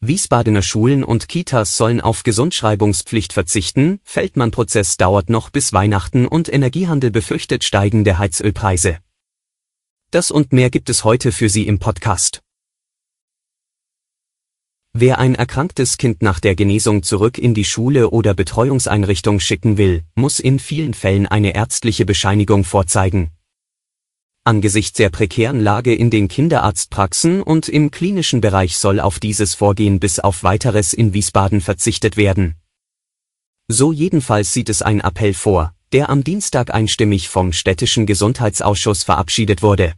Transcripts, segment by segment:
Wiesbadener Schulen und Kitas sollen auf Gesundschreibungspflicht verzichten, Feldmann-Prozess dauert noch bis Weihnachten und Energiehandel befürchtet steigende Heizölpreise. Das und mehr gibt es heute für Sie im Podcast. Wer ein erkranktes Kind nach der Genesung zurück in die Schule oder Betreuungseinrichtung schicken will, muss in vielen Fällen eine ärztliche Bescheinigung vorzeigen, Angesichts der prekären Lage in den Kinderarztpraxen und im klinischen Bereich soll auf dieses Vorgehen bis auf weiteres in Wiesbaden verzichtet werden. So jedenfalls sieht es ein Appell vor, der am Dienstag einstimmig vom städtischen Gesundheitsausschuss verabschiedet wurde.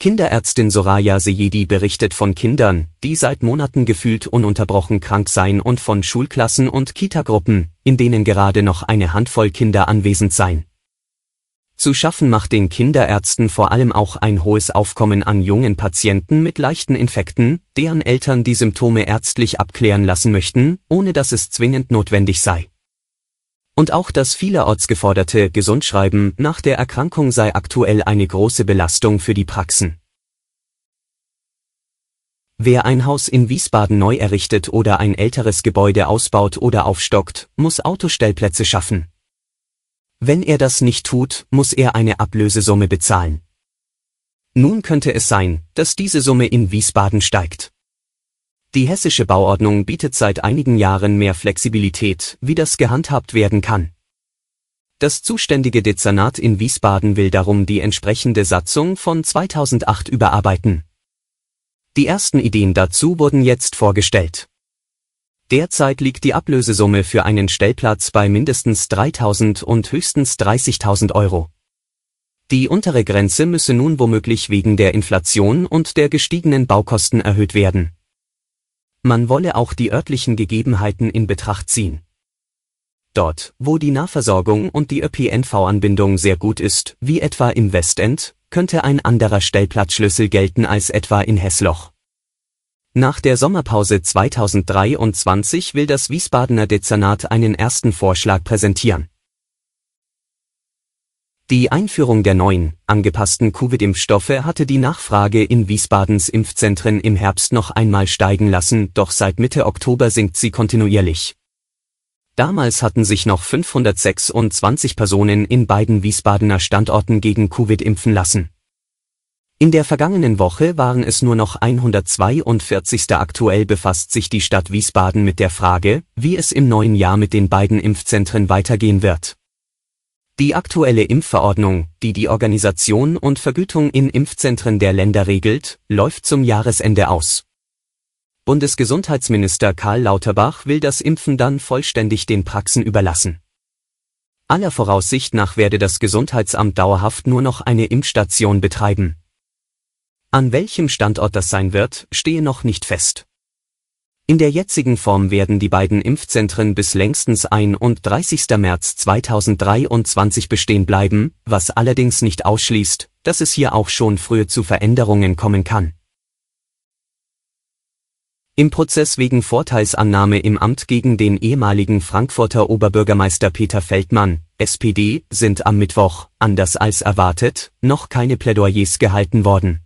Kinderärztin Soraya Seyedi berichtet von Kindern, die seit Monaten gefühlt ununterbrochen krank seien und von Schulklassen und Kitagruppen, in denen gerade noch eine Handvoll Kinder anwesend seien. Zu schaffen macht den Kinderärzten vor allem auch ein hohes Aufkommen an jungen Patienten mit leichten Infekten, deren Eltern die Symptome ärztlich abklären lassen möchten, ohne dass es zwingend notwendig sei. Und auch das vielerorts geforderte Gesundschreiben nach der Erkrankung sei aktuell eine große Belastung für die Praxen. Wer ein Haus in Wiesbaden neu errichtet oder ein älteres Gebäude ausbaut oder aufstockt, muss Autostellplätze schaffen. Wenn er das nicht tut, muss er eine Ablösesumme bezahlen. Nun könnte es sein, dass diese Summe in Wiesbaden steigt. Die hessische Bauordnung bietet seit einigen Jahren mehr Flexibilität, wie das gehandhabt werden kann. Das zuständige Dezernat in Wiesbaden will darum die entsprechende Satzung von 2008 überarbeiten. Die ersten Ideen dazu wurden jetzt vorgestellt. Derzeit liegt die Ablösesumme für einen Stellplatz bei mindestens 3.000 und höchstens 30.000 Euro. Die untere Grenze müsse nun womöglich wegen der Inflation und der gestiegenen Baukosten erhöht werden. Man wolle auch die örtlichen Gegebenheiten in Betracht ziehen. Dort, wo die Nahversorgung und die ÖPNV-Anbindung sehr gut ist, wie etwa im Westend, könnte ein anderer Stellplatzschlüssel gelten als etwa in Hessloch. Nach der Sommerpause 2023 will das Wiesbadener Dezernat einen ersten Vorschlag präsentieren. Die Einführung der neuen, angepassten Covid-Impfstoffe hatte die Nachfrage in Wiesbadens Impfzentren im Herbst noch einmal steigen lassen, doch seit Mitte Oktober sinkt sie kontinuierlich. Damals hatten sich noch 526 Personen in beiden Wiesbadener Standorten gegen Covid impfen lassen. In der vergangenen Woche waren es nur noch 142. Aktuell befasst sich die Stadt Wiesbaden mit der Frage, wie es im neuen Jahr mit den beiden Impfzentren weitergehen wird. Die aktuelle Impfverordnung, die die Organisation und Vergütung in Impfzentren der Länder regelt, läuft zum Jahresende aus. Bundesgesundheitsminister Karl Lauterbach will das Impfen dann vollständig den Praxen überlassen. Aller Voraussicht nach werde das Gesundheitsamt dauerhaft nur noch eine Impfstation betreiben. An welchem Standort das sein wird, stehe noch nicht fest. In der jetzigen Form werden die beiden Impfzentren bis längstens 31. März 2023 bestehen bleiben, was allerdings nicht ausschließt, dass es hier auch schon früher zu Veränderungen kommen kann. Im Prozess wegen Vorteilsannahme im Amt gegen den ehemaligen Frankfurter Oberbürgermeister Peter Feldmann, SPD, sind am Mittwoch, anders als erwartet, noch keine Plädoyers gehalten worden.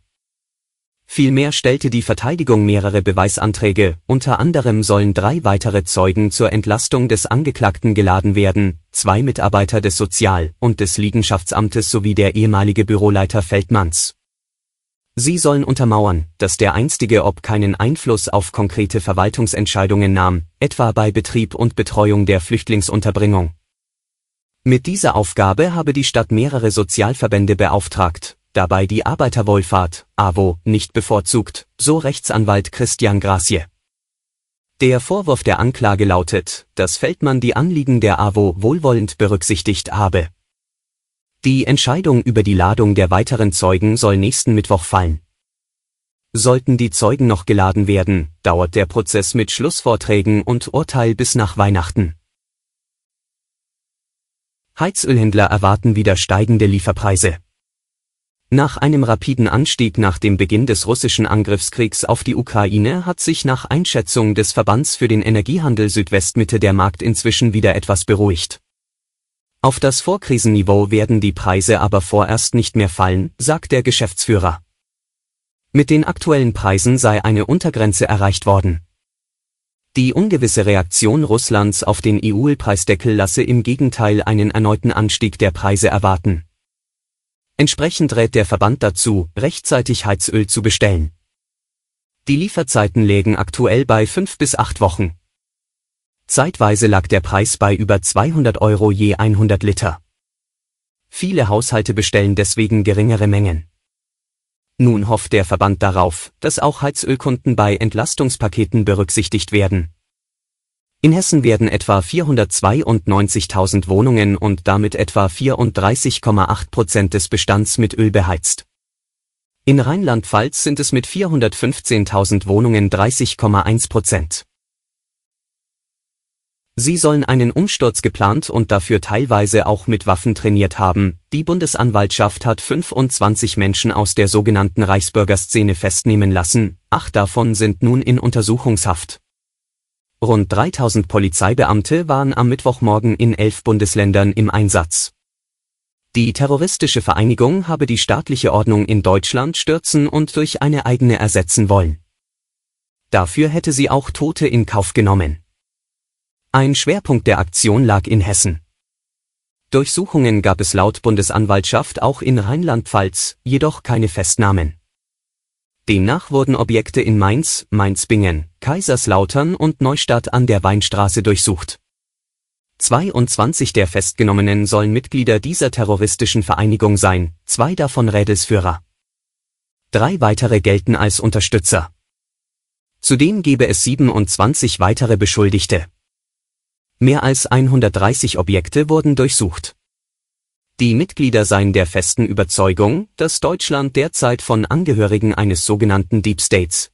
Vielmehr stellte die Verteidigung mehrere Beweisanträge, unter anderem sollen drei weitere Zeugen zur Entlastung des Angeklagten geladen werden, zwei Mitarbeiter des Sozial- und des Liegenschaftsamtes sowie der ehemalige Büroleiter Feldmanns. Sie sollen untermauern, dass der einstige Ob keinen Einfluss auf konkrete Verwaltungsentscheidungen nahm, etwa bei Betrieb und Betreuung der Flüchtlingsunterbringung. Mit dieser Aufgabe habe die Stadt mehrere Sozialverbände beauftragt, dabei die Arbeiterwohlfahrt, AWO, nicht bevorzugt, so Rechtsanwalt Christian Gracie. Der Vorwurf der Anklage lautet, dass Feldmann die Anliegen der AWO wohlwollend berücksichtigt habe. Die Entscheidung über die Ladung der weiteren Zeugen soll nächsten Mittwoch fallen. Sollten die Zeugen noch geladen werden, dauert der Prozess mit Schlussvorträgen und Urteil bis nach Weihnachten. Heizölhändler erwarten wieder steigende Lieferpreise. Nach einem rapiden Anstieg nach dem Beginn des russischen Angriffskriegs auf die Ukraine hat sich nach Einschätzung des Verbands für den Energiehandel Südwestmitte der Markt inzwischen wieder etwas beruhigt. Auf das Vorkrisenniveau werden die Preise aber vorerst nicht mehr fallen, sagt der Geschäftsführer. Mit den aktuellen Preisen sei eine Untergrenze erreicht worden. Die ungewisse Reaktion Russlands auf den EU-Preisdeckel lasse im Gegenteil einen erneuten Anstieg der Preise erwarten. Entsprechend rät der Verband dazu, rechtzeitig Heizöl zu bestellen. Die Lieferzeiten lägen aktuell bei fünf bis acht Wochen. Zeitweise lag der Preis bei über 200 Euro je 100 Liter. Viele Haushalte bestellen deswegen geringere Mengen. Nun hofft der Verband darauf, dass auch Heizölkunden bei Entlastungspaketen berücksichtigt werden. In Hessen werden etwa 492.000 Wohnungen und damit etwa 34,8 Prozent des Bestands mit Öl beheizt. In Rheinland-Pfalz sind es mit 415.000 Wohnungen 30,1 Prozent. Sie sollen einen Umsturz geplant und dafür teilweise auch mit Waffen trainiert haben. Die Bundesanwaltschaft hat 25 Menschen aus der sogenannten Reichsbürgerszene festnehmen lassen, acht davon sind nun in Untersuchungshaft. Rund 3000 Polizeibeamte waren am Mittwochmorgen in elf Bundesländern im Einsatz. Die terroristische Vereinigung habe die staatliche Ordnung in Deutschland stürzen und durch eine eigene ersetzen wollen. Dafür hätte sie auch Tote in Kauf genommen. Ein Schwerpunkt der Aktion lag in Hessen. Durchsuchungen gab es laut Bundesanwaltschaft auch in Rheinland-Pfalz, jedoch keine Festnahmen. Demnach wurden Objekte in Mainz, Mainzbingen, Kaiserslautern und Neustadt an der Weinstraße durchsucht. 22 der Festgenommenen sollen Mitglieder dieser terroristischen Vereinigung sein, zwei davon Rädelsführer. Drei weitere gelten als Unterstützer. Zudem gebe es 27 weitere Beschuldigte. Mehr als 130 Objekte wurden durchsucht. Die Mitglieder seien der festen Überzeugung, dass Deutschland derzeit von Angehörigen eines sogenannten Deep States,